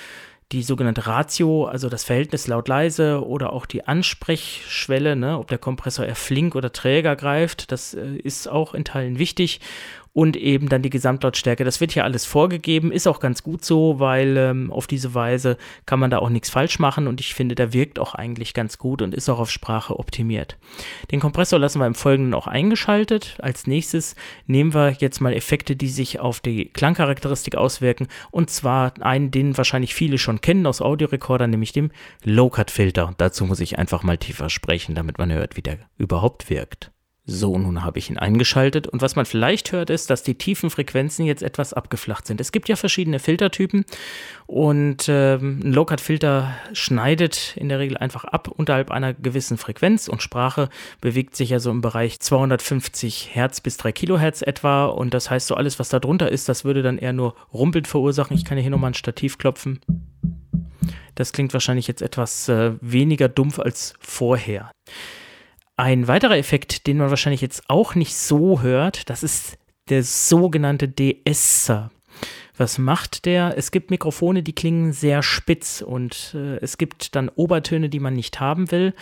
die sogenannte Ratio, also das Verhältnis laut-leise oder auch die Ansprechschwelle, ne, ob der Kompressor eher flink oder träger greift, das äh, ist auch in Teilen wichtig und eben dann die Gesamtlautstärke. Das wird hier alles vorgegeben, ist auch ganz gut so, weil ähm, auf diese Weise kann man da auch nichts falsch machen und ich finde, der wirkt auch eigentlich ganz gut und ist auch auf Sprache optimiert. Den Kompressor lassen wir im Folgenden auch eingeschaltet. Als nächstes nehmen wir jetzt mal Effekte, die sich auf die Klangcharakteristik auswirken und zwar einen, den wahrscheinlich viele schon kennen aus Audiorekordern, nämlich dem Low-Cut-Filter. Dazu muss ich einfach mal tiefer sprechen, damit man hört, wie der überhaupt wirkt. So, nun habe ich ihn eingeschaltet und was man vielleicht hört, ist, dass die tiefen Frequenzen jetzt etwas abgeflacht sind. Es gibt ja verschiedene Filtertypen und ähm, ein Low-Cut-Filter schneidet in der Regel einfach ab unterhalb einer gewissen Frequenz und Sprache bewegt sich ja so im Bereich 250 Hertz bis 3 Kilohertz etwa und das heißt so alles, was da drunter ist, das würde dann eher nur Rumpelt verursachen. Ich kann hier nochmal ein Stativ klopfen. Das klingt wahrscheinlich jetzt etwas äh, weniger dumpf als vorher. Ein weiterer Effekt, den man wahrscheinlich jetzt auch nicht so hört, das ist der sogenannte De-Esser. Was macht der? Es gibt Mikrofone, die klingen sehr spitz und äh, es gibt dann Obertöne, die man nicht haben will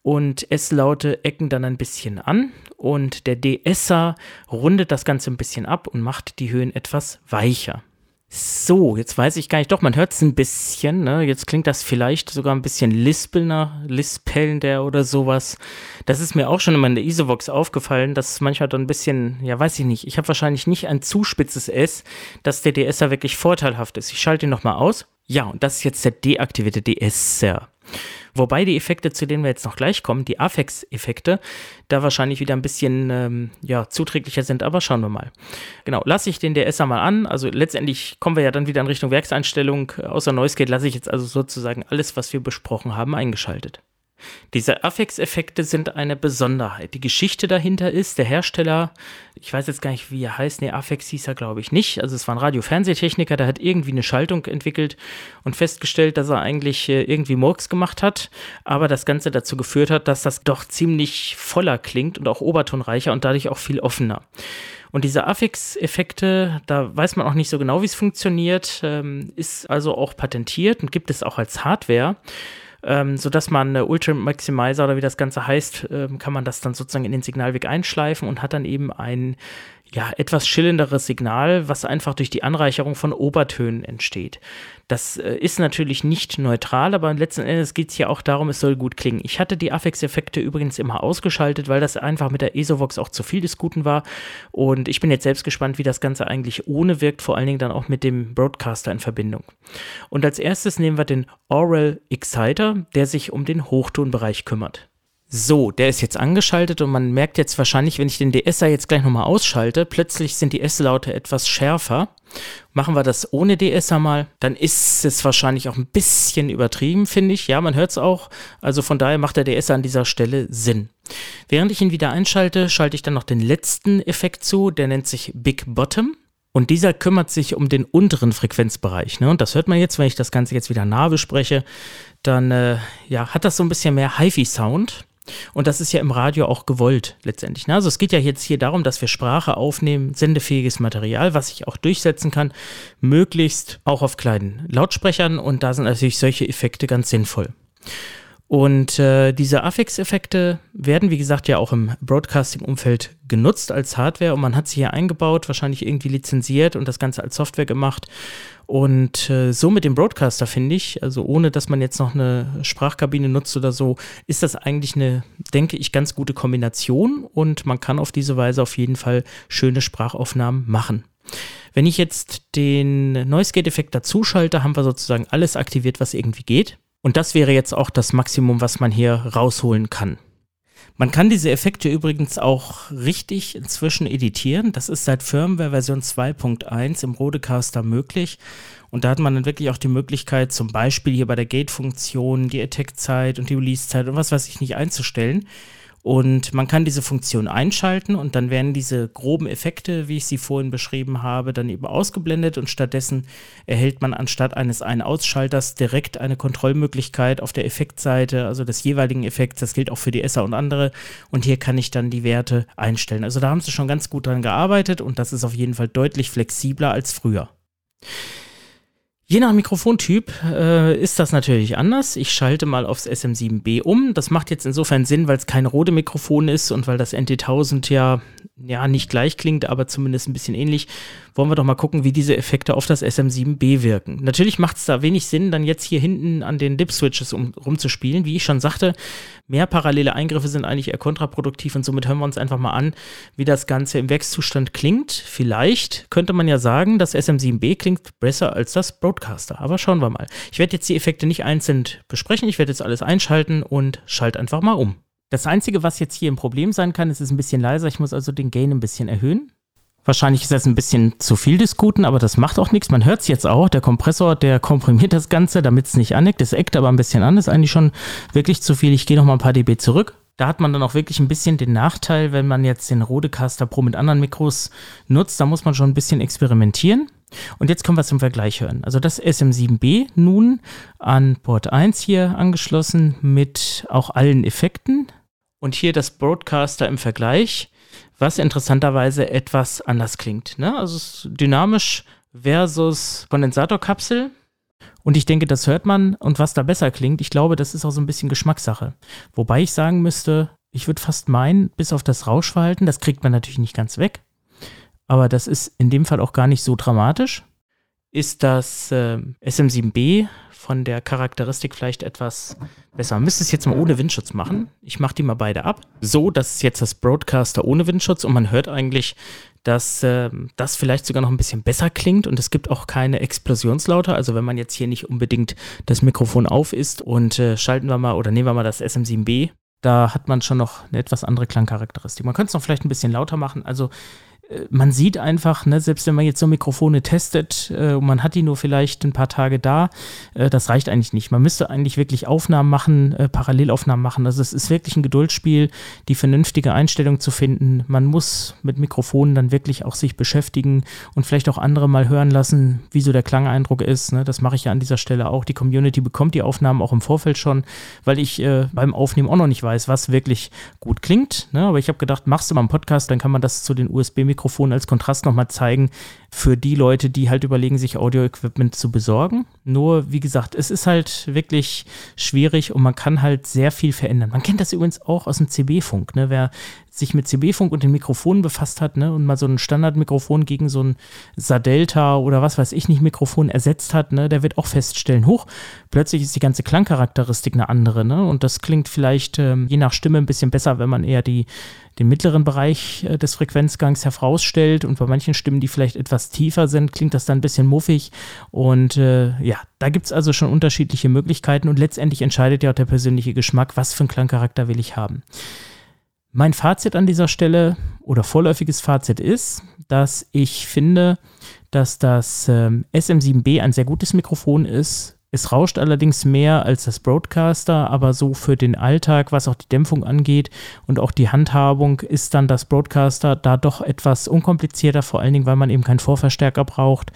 und S-Laute ecken dann ein bisschen an und der De-Esser rundet das Ganze ein bisschen ab und macht die Höhen etwas weicher. So, jetzt weiß ich gar nicht, doch, man hört es ein bisschen, ne? Jetzt klingt das vielleicht sogar ein bisschen lispelnder, lispelnder oder sowas. Das ist mir auch schon immer in der Isovox aufgefallen, dass manchmal dann ein bisschen, ja, weiß ich nicht, ich habe wahrscheinlich nicht ein zu spitzes S, dass der DSer wirklich vorteilhaft ist. Ich schalte ihn nochmal aus. Ja, und das ist jetzt der deaktivierte DSer. Wobei die Effekte, zu denen wir jetzt noch gleich kommen, die Afex-Effekte, da wahrscheinlich wieder ein bisschen ähm, ja, zuträglicher sind, aber schauen wir mal. Genau, lasse ich den DSer mal an. Also letztendlich kommen wir ja dann wieder in Richtung Werkseinstellung. Außer Noise Gate lasse ich jetzt also sozusagen alles, was wir besprochen haben, eingeschaltet. Diese Affix-Effekte sind eine Besonderheit. Die Geschichte dahinter ist, der Hersteller, ich weiß jetzt gar nicht, wie er heißt, nee, Affix hieß er, glaube ich, nicht. Also es war ein Radio-Fernsehtechniker, der hat irgendwie eine Schaltung entwickelt und festgestellt, dass er eigentlich äh, irgendwie Murks gemacht hat, aber das Ganze dazu geführt hat, dass das doch ziemlich voller klingt und auch obertonreicher und dadurch auch viel offener. Und diese Affix-Effekte, da weiß man auch nicht so genau, wie es funktioniert, ähm, ist also auch patentiert und gibt es auch als Hardware ähm, sodass man äh, Ultra Maximizer oder wie das Ganze heißt, ähm, kann man das dann sozusagen in den Signalweg einschleifen und hat dann eben ein ja, etwas schillenderes Signal, was einfach durch die Anreicherung von Obertönen entsteht. Das äh, ist natürlich nicht neutral, aber letzten Endes geht es hier auch darum, es soll gut klingen. Ich hatte die Affix-Effekte übrigens immer ausgeschaltet, weil das einfach mit der ESOVOX auch zu viel des Guten war. Und ich bin jetzt selbst gespannt, wie das Ganze eigentlich ohne wirkt, vor allen Dingen dann auch mit dem Broadcaster in Verbindung. Und als erstes nehmen wir den Oral Exciter, der sich um den Hochtonbereich kümmert. So, der ist jetzt angeschaltet und man merkt jetzt wahrscheinlich, wenn ich den DSer jetzt gleich nochmal ausschalte, plötzlich sind die S-Laute etwas schärfer. Machen wir das ohne DSer mal, dann ist es wahrscheinlich auch ein bisschen übertrieben, finde ich. Ja, man hört es auch. Also von daher macht der DSer an dieser Stelle Sinn. Während ich ihn wieder einschalte, schalte ich dann noch den letzten Effekt zu, der nennt sich Big Bottom. Und dieser kümmert sich um den unteren Frequenzbereich. Ne? Und das hört man jetzt, wenn ich das Ganze jetzt wieder nah bespreche, dann äh, ja, hat das so ein bisschen mehr HiFi-Sound. Und das ist ja im Radio auch gewollt letztendlich. Ne? Also es geht ja jetzt hier darum, dass wir Sprache aufnehmen, sendefähiges Material, was ich auch durchsetzen kann, möglichst auch auf kleinen Lautsprechern. Und da sind natürlich solche Effekte ganz sinnvoll. Und äh, diese Affix-Effekte werden, wie gesagt, ja auch im Broadcasting-Umfeld genutzt als Hardware und man hat sie hier eingebaut, wahrscheinlich irgendwie lizenziert und das Ganze als Software gemacht. Und äh, so mit dem Broadcaster finde ich, also ohne dass man jetzt noch eine Sprachkabine nutzt oder so, ist das eigentlich eine, denke ich, ganz gute Kombination und man kann auf diese Weise auf jeden Fall schöne Sprachaufnahmen machen. Wenn ich jetzt den Noise Gate Effekt dazu schalte, haben wir sozusagen alles aktiviert, was irgendwie geht. Und das wäre jetzt auch das Maximum, was man hier rausholen kann. Man kann diese Effekte übrigens auch richtig inzwischen editieren. Das ist seit Firmware Version 2.1 im Rodecaster möglich. Und da hat man dann wirklich auch die Möglichkeit, zum Beispiel hier bei der Gate-Funktion die Attack-Zeit und die Release-Zeit und was weiß ich nicht einzustellen. Und man kann diese Funktion einschalten und dann werden diese groben Effekte, wie ich sie vorhin beschrieben habe, dann eben ausgeblendet und stattdessen erhält man anstatt eines Ein-Ausschalters direkt eine Kontrollmöglichkeit auf der Effektseite, also des jeweiligen Effekts. Das gilt auch für die Esser und andere. Und hier kann ich dann die Werte einstellen. Also da haben sie schon ganz gut dran gearbeitet und das ist auf jeden Fall deutlich flexibler als früher. Je nach Mikrofontyp äh, ist das natürlich anders. Ich schalte mal aufs SM7B um. Das macht jetzt insofern Sinn, weil es kein Rode-Mikrofon ist und weil das NT1000 ja, ja nicht gleich klingt, aber zumindest ein bisschen ähnlich wollen wir doch mal gucken, wie diese Effekte auf das SM7B wirken. Natürlich macht es da wenig Sinn, dann jetzt hier hinten an den Dip-Switches um, rumzuspielen. Wie ich schon sagte, mehr parallele Eingriffe sind eigentlich eher kontraproduktiv und somit hören wir uns einfach mal an, wie das Ganze im Wechszustand klingt. Vielleicht könnte man ja sagen, das SM7B klingt besser als das Broadcaster, aber schauen wir mal. Ich werde jetzt die Effekte nicht einzeln besprechen, ich werde jetzt alles einschalten und schalte einfach mal um. Das Einzige, was jetzt hier ein Problem sein kann, ist, es ist ein bisschen leiser. Ich muss also den Gain ein bisschen erhöhen. Wahrscheinlich ist das ein bisschen zu viel des Guten, aber das macht auch nichts. Man hört es jetzt auch. Der Kompressor, der komprimiert das Ganze, damit es nicht aneckt. Es eckt aber ein bisschen an. Das ist eigentlich schon wirklich zu viel. Ich gehe noch mal ein paar dB zurück. Da hat man dann auch wirklich ein bisschen den Nachteil, wenn man jetzt den Rodecaster Pro mit anderen Mikros nutzt. Da muss man schon ein bisschen experimentieren. Und jetzt können wir im Vergleich hören. Also das SM7B nun an Port 1 hier angeschlossen mit auch allen Effekten. Und hier das Broadcaster im Vergleich was interessanterweise etwas anders klingt. Ne? Also dynamisch versus Kondensatorkapsel. Und ich denke, das hört man. Und was da besser klingt, ich glaube, das ist auch so ein bisschen Geschmackssache. Wobei ich sagen müsste, ich würde fast meinen, bis auf das Rauschverhalten, das kriegt man natürlich nicht ganz weg. Aber das ist in dem Fall auch gar nicht so dramatisch. Ist das äh, SM7B von der Charakteristik vielleicht etwas besser. Man müsste es jetzt mal ohne Windschutz machen. Ich mache die mal beide ab. So, das ist jetzt das Broadcaster ohne Windschutz und man hört eigentlich, dass äh, das vielleicht sogar noch ein bisschen besser klingt und es gibt auch keine Explosionslaute. Also wenn man jetzt hier nicht unbedingt das Mikrofon auf ist und äh, schalten wir mal oder nehmen wir mal das SM7B, da hat man schon noch eine etwas andere Klangcharakteristik. Man könnte es noch vielleicht ein bisschen lauter machen. Also man sieht einfach, ne, selbst wenn man jetzt so Mikrofone testet äh, man hat die nur vielleicht ein paar Tage da, äh, das reicht eigentlich nicht. Man müsste eigentlich wirklich Aufnahmen machen, äh, Parallelaufnahmen machen. Also es ist wirklich ein Geduldsspiel, die vernünftige Einstellung zu finden. Man muss mit Mikrofonen dann wirklich auch sich beschäftigen und vielleicht auch andere mal hören lassen, wie so der Klangeindruck ist. Ne? Das mache ich ja an dieser Stelle auch. Die Community bekommt die Aufnahmen auch im Vorfeld schon, weil ich äh, beim Aufnehmen auch noch nicht weiß, was wirklich gut klingt. Ne? Aber ich habe gedacht, machst du mal einen Podcast, dann kann man das zu den USB-Mikrofonen Mikrofon als Kontrast nochmal zeigen für die Leute, die halt überlegen, sich Audio-Equipment zu besorgen. Nur, wie gesagt, es ist halt wirklich schwierig und man kann halt sehr viel verändern. Man kennt das übrigens auch aus dem CB-Funk. Ne? Wer sich mit CB-Funk und den Mikrofonen befasst hat ne, und mal so ein Standardmikrofon gegen so ein Sadelta oder was weiß ich nicht Mikrofon ersetzt hat, ne, der wird auch feststellen, hoch, plötzlich ist die ganze Klangcharakteristik eine andere. Ne, und das klingt vielleicht ähm, je nach Stimme ein bisschen besser, wenn man eher die, den mittleren Bereich äh, des Frequenzgangs herausstellt und bei manchen Stimmen, die vielleicht etwas tiefer sind, klingt das dann ein bisschen muffig. Und äh, ja, da gibt es also schon unterschiedliche Möglichkeiten und letztendlich entscheidet ja auch der persönliche Geschmack, was für einen Klangcharakter will ich haben. Mein Fazit an dieser Stelle oder vorläufiges Fazit ist, dass ich finde, dass das ähm, SM7B ein sehr gutes Mikrofon ist. Es rauscht allerdings mehr als das Broadcaster, aber so für den Alltag, was auch die Dämpfung angeht und auch die Handhabung, ist dann das Broadcaster da doch etwas unkomplizierter, vor allen Dingen, weil man eben keinen Vorverstärker braucht.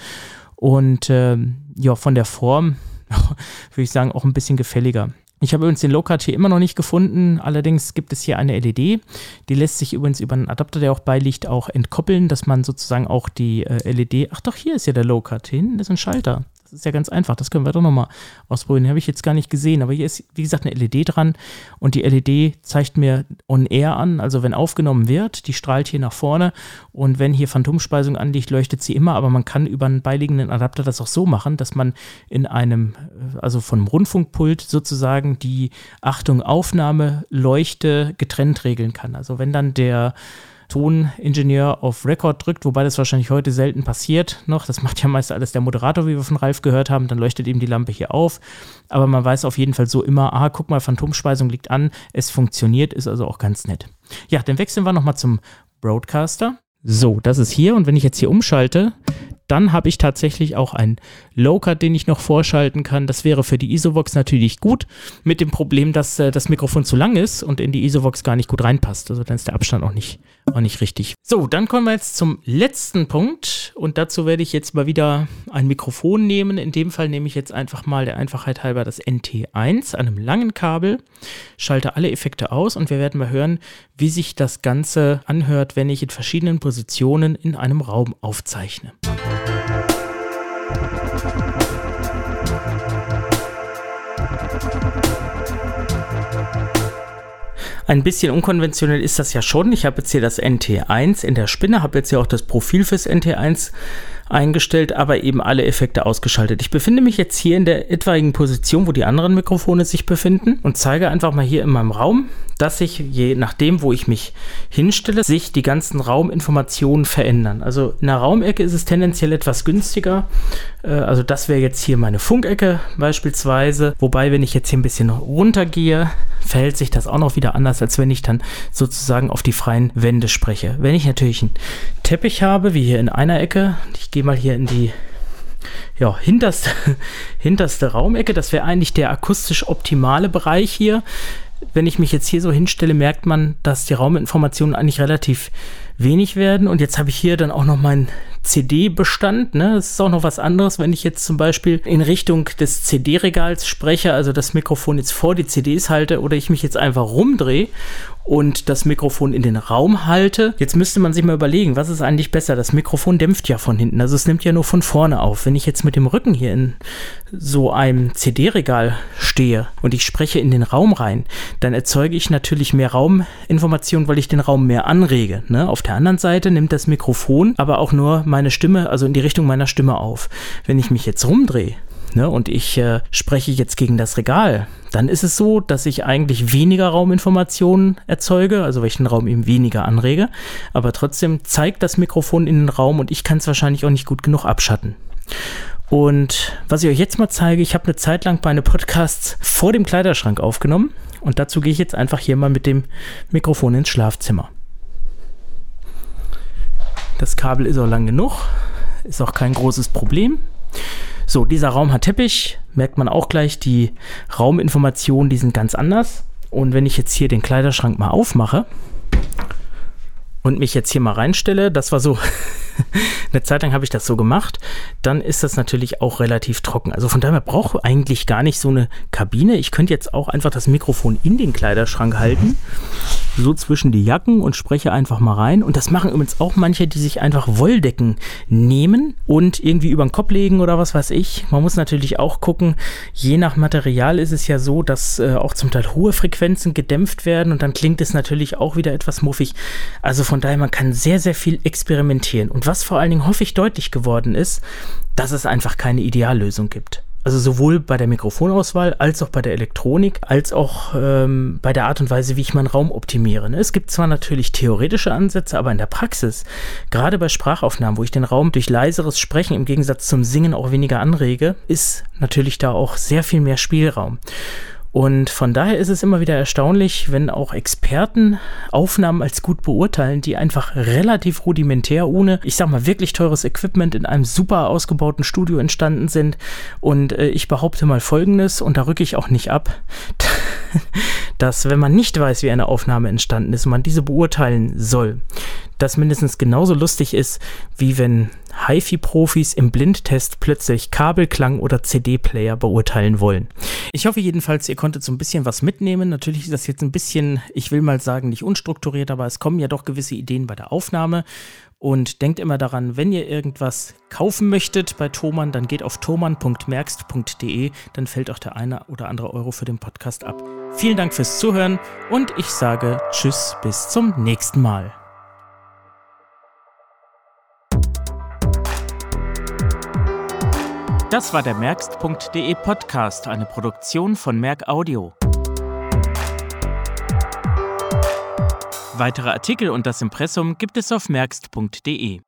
Und ähm, ja, von der Form würde ich sagen, auch ein bisschen gefälliger. Ich habe übrigens den Low-Cut hier immer noch nicht gefunden. Allerdings gibt es hier eine LED. Die lässt sich übrigens über einen Adapter, der auch beiliegt, auch entkoppeln, dass man sozusagen auch die äh, LED. Ach doch, hier ist ja der Low-Cut. Hinten ist ein Schalter. Das ist ja ganz einfach. Das können wir doch nochmal ausprobieren. Den habe ich jetzt gar nicht gesehen. Aber hier ist, wie gesagt, eine LED dran. Und die LED zeigt mir On-Air an. Also wenn aufgenommen wird, die strahlt hier nach vorne. Und wenn hier Phantomspeisung anliegt, leuchtet sie immer. Aber man kann über einen beiliegenden Adapter das auch so machen, dass man in einem, äh, also einem Rundfunkpult sozusagen die Achtung Aufnahme, Leuchte getrennt regeln kann. Also wenn dann der Toningenieur auf Record drückt, wobei das wahrscheinlich heute selten passiert noch. Das macht ja meist alles der Moderator, wie wir von Ralf gehört haben. Dann leuchtet eben die Lampe hier auf. Aber man weiß auf jeden Fall so immer, ah, guck mal, Phantomspeisung liegt an. Es funktioniert, ist also auch ganz nett. Ja, dann wechseln wir nochmal zum Broadcaster. So, das ist hier. Und wenn ich jetzt hier umschalte, Dann habe ich tatsächlich auch einen Low-Cut, den ich noch vorschalten kann. Das wäre für die Isovox natürlich gut, mit dem Problem, dass äh, das Mikrofon zu lang ist und in die Isovox gar nicht gut reinpasst. Also dann ist der Abstand auch nicht, auch nicht richtig. So, dann kommen wir jetzt zum letzten Punkt und dazu werde ich jetzt mal wieder ein Mikrofon nehmen. In dem Fall nehme ich jetzt einfach mal der Einfachheit halber das NT1 an einem langen Kabel, schalte alle Effekte aus und wir werden mal hören, wie sich das Ganze anhört, wenn ich in verschiedenen Positionen in einem Raum aufzeichne. Ein bisschen unkonventionell ist das ja schon. Ich habe jetzt hier das NT1 in der Spinne, habe jetzt hier auch das Profil fürs NT1 eingestellt, aber eben alle Effekte ausgeschaltet. Ich befinde mich jetzt hier in der etwaigen Position, wo die anderen Mikrofone sich befinden und zeige einfach mal hier in meinem Raum, dass sich je nachdem, wo ich mich hinstelle, sich die ganzen Rauminformationen verändern. Also in der Raumecke ist es tendenziell etwas günstiger. Äh, also das wäre jetzt hier meine Funkecke beispielsweise. Wobei, wenn ich jetzt hier ein bisschen runtergehe, verhält sich das auch noch wieder anders, als wenn ich dann sozusagen auf die freien Wände spreche. Wenn ich natürlich einen Teppich habe, wie hier in einer Ecke, ich gehe mal hier in die ja, hinterste, hinterste Raumecke. Das wäre eigentlich der akustisch optimale Bereich hier wenn ich mich jetzt hier so hinstelle, merkt man, dass die Rauminformationen eigentlich relativ wenig werden. Und jetzt habe ich hier dann auch noch meinen CD-Bestand. Ne? Das ist auch noch was anderes, wenn ich jetzt zum Beispiel in Richtung des CD-Regals spreche, also das Mikrofon jetzt vor die CDs halte oder ich mich jetzt einfach rumdrehe und das Mikrofon in den Raum halte. Jetzt müsste man sich mal überlegen, was ist eigentlich besser? Das Mikrofon dämpft ja von hinten, also es nimmt ja nur von vorne auf. Wenn ich jetzt mit dem Rücken hier in so einem CD-Regal stehe und ich spreche in den Raum rein, dann erzeuge ich natürlich mehr Rauminformation, weil ich den Raum mehr anrege. Ne? Auf der anderen Seite nimmt das Mikrofon aber auch nur meine Stimme, also in die Richtung meiner Stimme auf. Wenn ich mich jetzt rumdrehe, ne, und ich äh, spreche jetzt gegen das Regal, dann ist es so, dass ich eigentlich weniger Rauminformationen erzeuge, also welchen Raum eben weniger anrege, aber trotzdem zeigt das Mikrofon in den Raum und ich kann es wahrscheinlich auch nicht gut genug abschatten. Und was ich euch jetzt mal zeige, ich habe eine Zeit lang meine Podcasts vor dem Kleiderschrank aufgenommen und dazu gehe ich jetzt einfach hier mal mit dem Mikrofon ins Schlafzimmer. Das Kabel ist auch lang genug, ist auch kein großes Problem. So, dieser Raum hat Teppich, merkt man auch gleich, die Rauminformationen, die sind ganz anders. Und wenn ich jetzt hier den Kleiderschrank mal aufmache und mich jetzt hier mal reinstelle, das war so eine Zeit lang habe ich das so gemacht, dann ist das natürlich auch relativ trocken. Also von daher brauche ich eigentlich gar nicht so eine Kabine. Ich könnte jetzt auch einfach das Mikrofon in den Kleiderschrank halten, so zwischen die Jacken und spreche einfach mal rein. Und das machen übrigens auch manche, die sich einfach Wolldecken nehmen und irgendwie über den Kopf legen oder was weiß ich. Man muss natürlich auch gucken, je nach Material ist es ja so, dass äh, auch zum Teil hohe Frequenzen gedämpft werden und dann klingt es natürlich auch wieder etwas muffig. Also von daher, man kann sehr, sehr viel experimentieren. Und was vor allen Dingen häufig deutlich geworden ist, dass es einfach keine Ideallösung gibt. Also sowohl bei der Mikrofonauswahl als auch bei der Elektronik, als auch ähm, bei der Art und Weise, wie ich meinen Raum optimiere. Ne? Es gibt zwar natürlich theoretische Ansätze, aber in der Praxis, gerade bei Sprachaufnahmen, wo ich den Raum durch leiseres Sprechen im Gegensatz zum Singen auch weniger anrege, ist natürlich da auch sehr viel mehr Spielraum. Und von daher ist es immer wieder erstaunlich, wenn auch Experten Aufnahmen als gut beurteilen, die einfach relativ rudimentär, ohne, ich sag mal, wirklich teures Equipment in einem super ausgebauten Studio entstanden sind. Und äh, ich behaupte mal Folgendes, und da rücke ich auch nicht ab, dass wenn man nicht weiß, wie eine Aufnahme entstanden ist man diese beurteilen soll, das mindestens genauso lustig ist, wie wenn HiFi-Profis im Blindtest plötzlich Kabelklang oder CD-Player beurteilen wollen. Ich hoffe jedenfalls, ihr konntet so ein bisschen was mitnehmen. Natürlich ist das jetzt ein bisschen, ich will mal sagen, nicht unstrukturiert, aber es kommen ja doch gewisse Ideen bei der Aufnahme. Und denkt immer daran, wenn ihr irgendwas kaufen möchtet bei Thomann, dann geht auf thomann.merkst.de, dann fällt auch der eine oder andere Euro für den Podcast ab. Vielen Dank fürs Zuhören und ich sage Tschüss, bis zum nächsten Mal. Das war der Merkst.de Podcast, eine Produktion von Merk Audio. Weitere Artikel und das Impressum gibt es auf merkst.de.